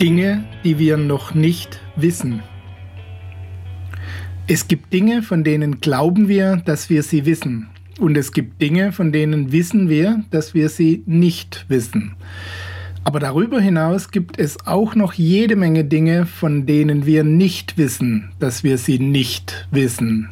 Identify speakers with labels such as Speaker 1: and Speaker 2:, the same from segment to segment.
Speaker 1: Dinge, die wir noch nicht wissen. Es gibt Dinge, von denen glauben wir, dass wir sie wissen. Und es gibt Dinge, von denen wissen wir, dass wir sie nicht wissen. Aber darüber hinaus gibt es auch noch jede Menge Dinge, von denen wir nicht wissen, dass wir sie nicht wissen.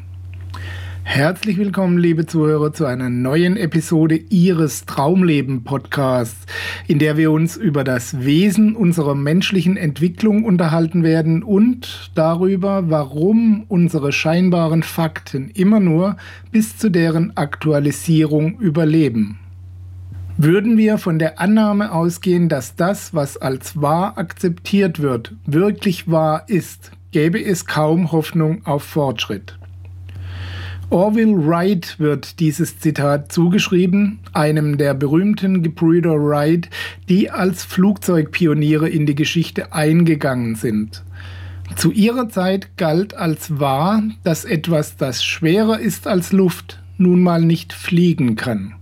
Speaker 1: Herzlich willkommen, liebe Zuhörer, zu einer neuen Episode Ihres Traumleben Podcasts, in der wir uns über das Wesen unserer menschlichen Entwicklung unterhalten werden und darüber, warum unsere scheinbaren Fakten immer nur bis zu deren Aktualisierung überleben. Würden wir von der Annahme ausgehen, dass das, was als wahr akzeptiert wird, wirklich wahr ist, gäbe es kaum Hoffnung auf Fortschritt. Orville Wright wird dieses Zitat zugeschrieben, einem der berühmten Gebrüder Wright, die als Flugzeugpioniere in die Geschichte eingegangen sind. Zu ihrer Zeit galt als wahr, dass etwas, das schwerer ist als Luft, nun mal nicht fliegen kann.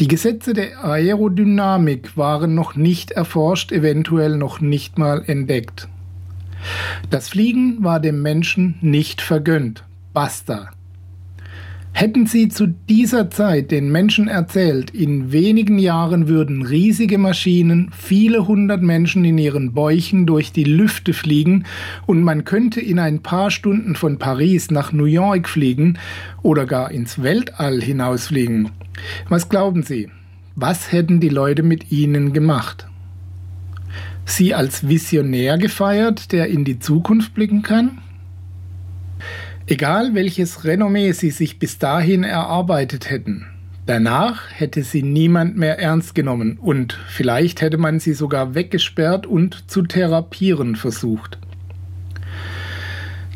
Speaker 1: Die Gesetze der Aerodynamik waren noch nicht erforscht, eventuell noch nicht mal entdeckt. Das Fliegen war dem Menschen nicht vergönnt. Basta. Hätten Sie zu dieser Zeit den Menschen erzählt, in wenigen Jahren würden riesige Maschinen viele hundert Menschen in ihren Bäuchen durch die Lüfte fliegen und man könnte in ein paar Stunden von Paris nach New York fliegen oder gar ins Weltall hinausfliegen. Was glauben Sie? Was hätten die Leute mit Ihnen gemacht? Sie als Visionär gefeiert, der in die Zukunft blicken kann? Egal welches Renommee sie sich bis dahin erarbeitet hätten, danach hätte sie niemand mehr ernst genommen und vielleicht hätte man sie sogar weggesperrt und zu therapieren versucht.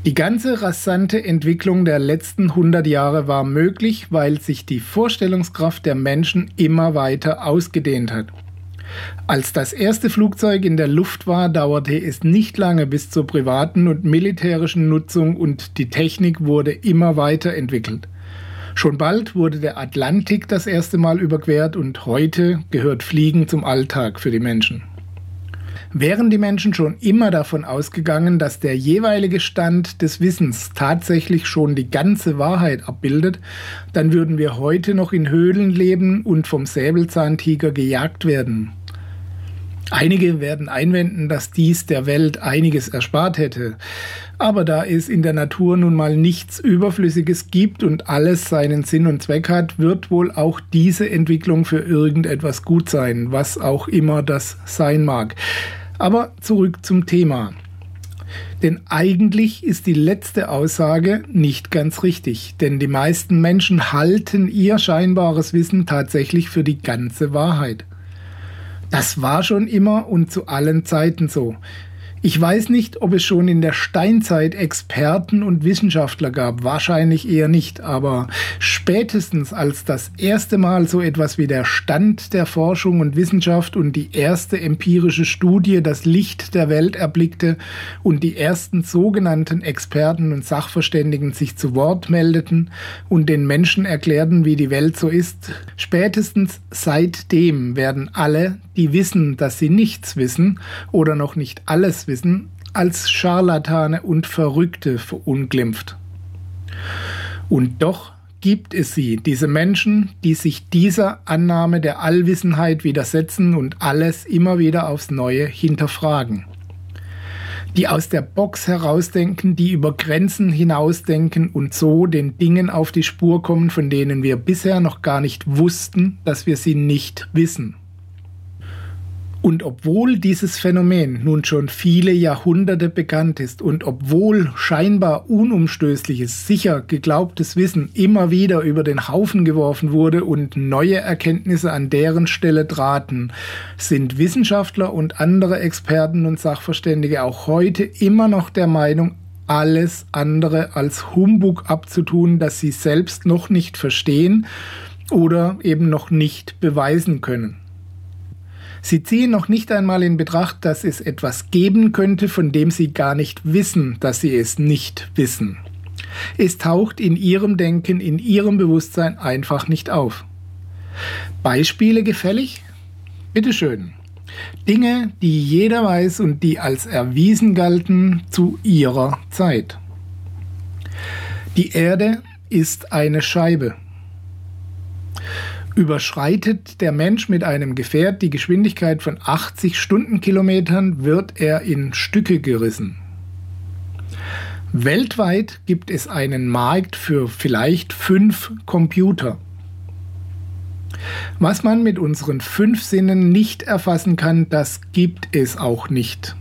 Speaker 1: Die ganze rasante Entwicklung der letzten 100 Jahre war möglich, weil sich die Vorstellungskraft der Menschen immer weiter ausgedehnt hat. Als das erste Flugzeug in der Luft war, dauerte es nicht lange bis zur privaten und militärischen Nutzung und die Technik wurde immer weiterentwickelt. Schon bald wurde der Atlantik das erste Mal überquert und heute gehört Fliegen zum Alltag für die Menschen. Wären die Menschen schon immer davon ausgegangen, dass der jeweilige Stand des Wissens tatsächlich schon die ganze Wahrheit abbildet, dann würden wir heute noch in Höhlen leben und vom Säbelzahntiger gejagt werden. Einige werden einwenden, dass dies der Welt einiges erspart hätte. Aber da es in der Natur nun mal nichts Überflüssiges gibt und alles seinen Sinn und Zweck hat, wird wohl auch diese Entwicklung für irgendetwas gut sein, was auch immer das sein mag. Aber zurück zum Thema. Denn eigentlich ist die letzte Aussage nicht ganz richtig, denn die meisten Menschen halten ihr scheinbares Wissen tatsächlich für die ganze Wahrheit. Das war schon immer und zu allen Zeiten so. Ich weiß nicht, ob es schon in der Steinzeit Experten und Wissenschaftler gab, wahrscheinlich eher nicht, aber spätestens als das erste Mal so etwas wie der Stand der Forschung und Wissenschaft und die erste empirische Studie das Licht der Welt erblickte und die ersten sogenannten Experten und Sachverständigen sich zu Wort meldeten und den Menschen erklärten, wie die Welt so ist, spätestens seitdem werden alle, die wissen, dass sie nichts wissen oder noch nicht alles wissen, als Scharlatane und Verrückte verunglimpft. Und doch gibt es sie, diese Menschen, die sich dieser Annahme der Allwissenheit widersetzen und alles immer wieder aufs Neue hinterfragen. Die aus der Box herausdenken, die über Grenzen hinausdenken und so den Dingen auf die Spur kommen, von denen wir bisher noch gar nicht wussten, dass wir sie nicht wissen. Und obwohl dieses Phänomen nun schon viele Jahrhunderte bekannt ist und obwohl scheinbar unumstößliches, sicher geglaubtes Wissen immer wieder über den Haufen geworfen wurde und neue Erkenntnisse an deren Stelle traten, sind Wissenschaftler und andere Experten und Sachverständige auch heute immer noch der Meinung, alles andere als Humbug abzutun, das sie selbst noch nicht verstehen oder eben noch nicht beweisen können. Sie ziehen noch nicht einmal in Betracht, dass es etwas geben könnte, von dem Sie gar nicht wissen, dass Sie es nicht wissen. Es taucht in Ihrem Denken, in Ihrem Bewusstsein einfach nicht auf. Beispiele gefällig? Bitteschön. Dinge, die jeder weiß und die als erwiesen galten zu ihrer Zeit. Die Erde ist eine Scheibe. Überschreitet der Mensch mit einem Gefährt die Geschwindigkeit von 80 Stundenkilometern, wird er in Stücke gerissen. Weltweit gibt es einen Markt für vielleicht fünf Computer. Was man mit unseren fünf Sinnen nicht erfassen kann, das gibt es auch nicht.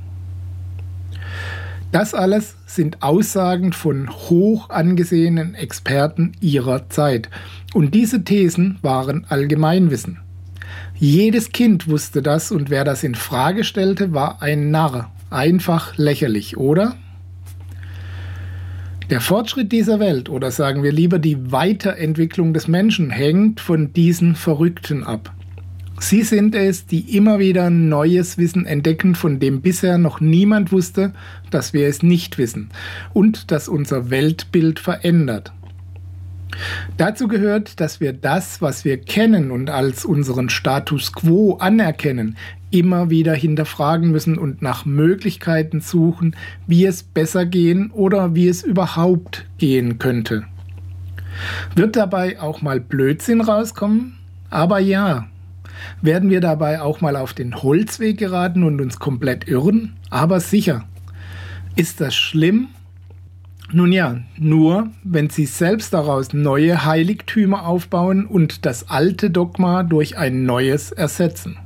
Speaker 1: Das alles sind Aussagen von hoch angesehenen Experten ihrer Zeit. Und diese Thesen waren Allgemeinwissen. Jedes Kind wusste das und wer das in Frage stellte, war ein Narr. Einfach lächerlich, oder? Der Fortschritt dieser Welt oder sagen wir lieber die Weiterentwicklung des Menschen hängt von diesen Verrückten ab. Sie sind es, die immer wieder neues Wissen entdecken, von dem bisher noch niemand wusste, dass wir es nicht wissen und das unser Weltbild verändert. Dazu gehört, dass wir das, was wir kennen und als unseren Status quo anerkennen, immer wieder hinterfragen müssen und nach Möglichkeiten suchen, wie es besser gehen oder wie es überhaupt gehen könnte. Wird dabei auch mal Blödsinn rauskommen? Aber ja, werden wir dabei auch mal auf den Holzweg geraten und uns komplett irren? Aber sicher. Ist das schlimm? Nun ja, nur wenn Sie selbst daraus neue Heiligtümer aufbauen und das alte Dogma durch ein neues ersetzen.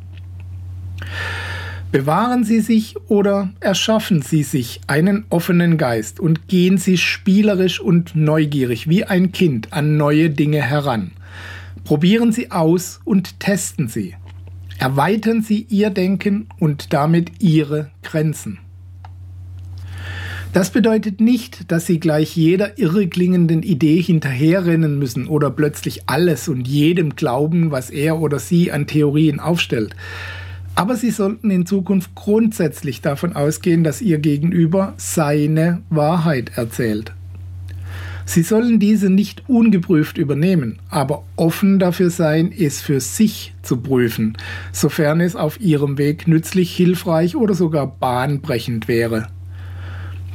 Speaker 1: Bewahren Sie sich oder erschaffen Sie sich einen offenen Geist und gehen Sie spielerisch und neugierig wie ein Kind an neue Dinge heran. Probieren Sie aus und testen Sie. Erweitern Sie Ihr Denken und damit Ihre Grenzen. Das bedeutet nicht, dass Sie gleich jeder irreklingenden Idee hinterherrennen müssen oder plötzlich alles und jedem glauben, was er oder sie an Theorien aufstellt. Aber Sie sollten in Zukunft grundsätzlich davon ausgehen, dass Ihr Gegenüber seine Wahrheit erzählt. Sie sollen diese nicht ungeprüft übernehmen, aber offen dafür sein, es für sich zu prüfen, sofern es auf ihrem Weg nützlich, hilfreich oder sogar bahnbrechend wäre.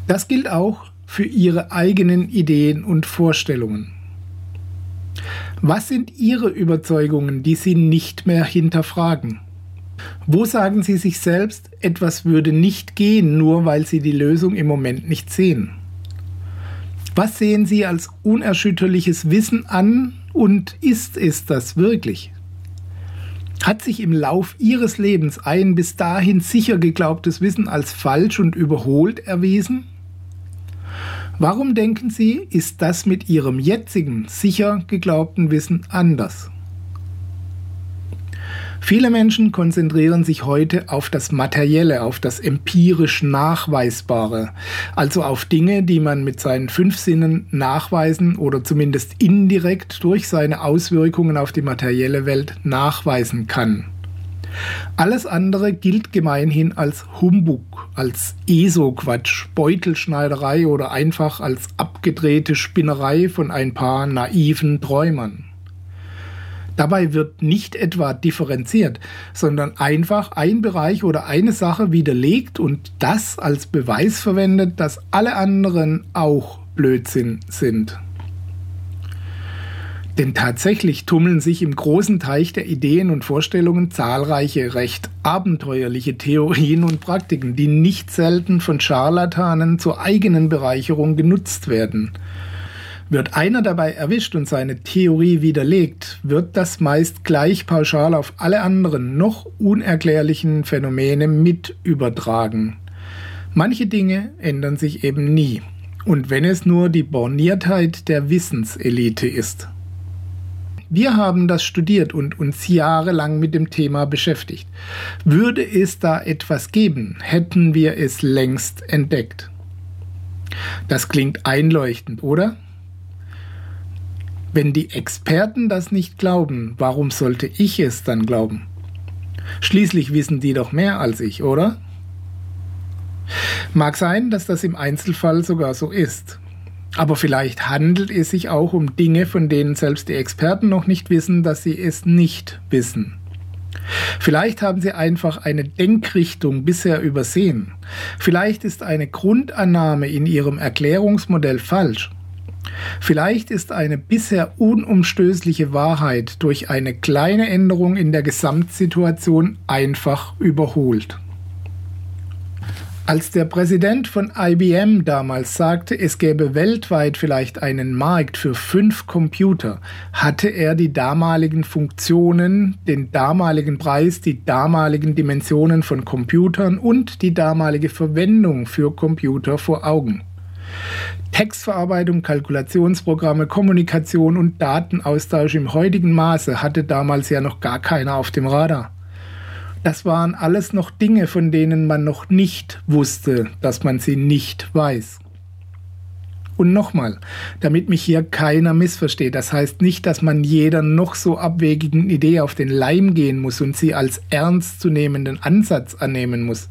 Speaker 1: Das gilt auch für ihre eigenen Ideen und Vorstellungen. Was sind Ihre Überzeugungen, die Sie nicht mehr hinterfragen? Wo sagen Sie sich selbst, etwas würde nicht gehen, nur weil Sie die Lösung im Moment nicht sehen? Was sehen Sie als unerschütterliches Wissen an und ist es das wirklich? Hat sich im Lauf Ihres Lebens ein bis dahin sicher geglaubtes Wissen als falsch und überholt erwiesen? Warum denken Sie, ist das mit Ihrem jetzigen sicher geglaubten Wissen anders? Viele Menschen konzentrieren sich heute auf das Materielle, auf das empirisch Nachweisbare, also auf Dinge, die man mit seinen fünf Sinnen nachweisen oder zumindest indirekt durch seine Auswirkungen auf die materielle Welt nachweisen kann. Alles andere gilt gemeinhin als Humbug, als ESO-Quatsch, Beutelschneiderei oder einfach als abgedrehte Spinnerei von ein paar naiven Träumern. Dabei wird nicht etwa differenziert, sondern einfach ein Bereich oder eine Sache widerlegt und das als Beweis verwendet, dass alle anderen auch Blödsinn sind. Denn tatsächlich tummeln sich im großen Teich der Ideen und Vorstellungen zahlreiche recht abenteuerliche Theorien und Praktiken, die nicht selten von Scharlatanen zur eigenen Bereicherung genutzt werden – Wird einer dabei erwischt und seine Theorie widerlegt, wird das meist gleich pauschal auf alle anderen noch unerklärlichen Phänomene mit übertragen. Manche Dinge ändern sich eben nie. Und wenn es nur die Borniertheit der Wissenselite ist. Wir haben das studiert und uns jahrelang mit dem Thema beschäftigt. Würde es da etwas geben, hätten wir es längst entdeckt. Das klingt einleuchtend, oder? Wenn die Experten das nicht glauben, warum sollte ich es dann glauben? Schließlich wissen die doch mehr als ich, oder? Mag sein, dass das im Einzelfall sogar so ist. Aber vielleicht handelt es sich auch um Dinge, von denen selbst die Experten noch nicht wissen, dass sie es nicht wissen. Vielleicht haben sie einfach eine Denkrichtung bisher übersehen. Vielleicht ist eine Grundannahme in ihrem Erklärungsmodell falsch. Vielleicht ist eine bisher unumstößliche Wahrheit durch eine kleine Änderung in der Gesamtsituation einfach überholt. Als der Präsident von IBM damals sagte, es gäbe weltweit vielleicht einen Markt für fünf Computer, hatte er die damaligen Funktionen, den damaligen Preis, die damaligen Dimensionen von Computern und die damalige Verwendung für Computer vor Augen. Textverarbeitung, Kalkulationsprogramme, Kommunikation und Datenaustausch im heutigen Maße hatte damals ja noch gar keiner auf dem Radar. Das waren alles noch Dinge, von denen man noch nicht wusste, dass man sie nicht weiß. Und nochmal, damit mich hier keiner missversteht, das heißt nicht, dass man jeder noch so abwegigen Idee auf den Leim gehen muss und sie als ernstzunehmenden Ansatz annehmen muss.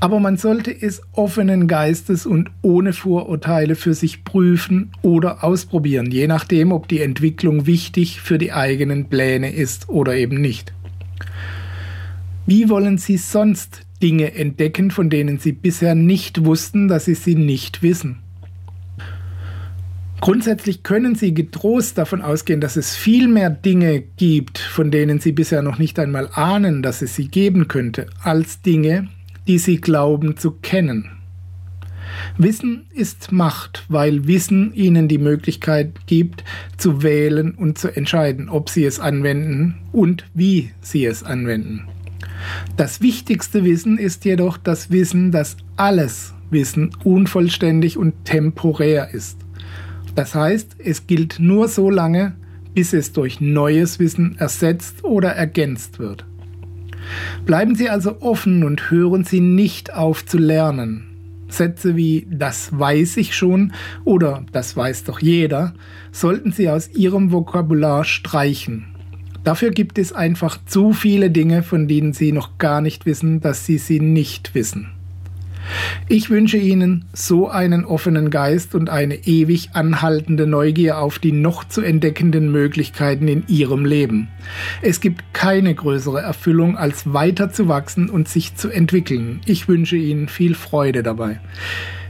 Speaker 1: Aber man sollte es offenen Geistes und ohne Vorurteile für sich prüfen oder ausprobieren, je nachdem, ob die Entwicklung wichtig für die eigenen Pläne ist oder eben nicht. Wie wollen Sie sonst Dinge entdecken, von denen Sie bisher nicht wussten, dass Sie sie nicht wissen? Grundsätzlich können Sie getrost davon ausgehen, dass es viel mehr Dinge gibt, von denen Sie bisher noch nicht einmal ahnen, dass es sie geben könnte, als Dinge, die Sie glauben zu kennen. Wissen ist Macht, weil Wissen Ihnen die Möglichkeit gibt, zu wählen und zu entscheiden, ob Sie es anwenden und wie Sie es anwenden. Das wichtigste Wissen ist jedoch das Wissen, dass alles Wissen unvollständig und temporär ist. Das heißt, es gilt nur so lange, bis es durch neues Wissen ersetzt oder ergänzt wird. Bleiben Sie also offen und hören Sie nicht auf zu lernen. Sätze wie das weiß ich schon oder das weiß doch jeder sollten Sie aus Ihrem Vokabular streichen. Dafür gibt es einfach zu viele Dinge, von denen Sie noch gar nicht wissen, dass Sie sie nicht wissen. Ich wünsche Ihnen so einen offenen Geist und eine ewig anhaltende Neugier auf die noch zu entdeckenden Möglichkeiten in Ihrem Leben. Es gibt keine größere Erfüllung, als weiter zu wachsen und sich zu entwickeln. Ich wünsche Ihnen viel Freude dabei.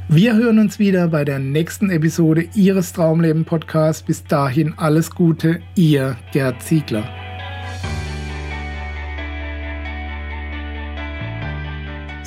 Speaker 1: Wir hören uns wieder bei der nächsten Episode Ihres Traumleben Podcasts. Bis dahin alles Gute, Ihr Gerd Ziegler.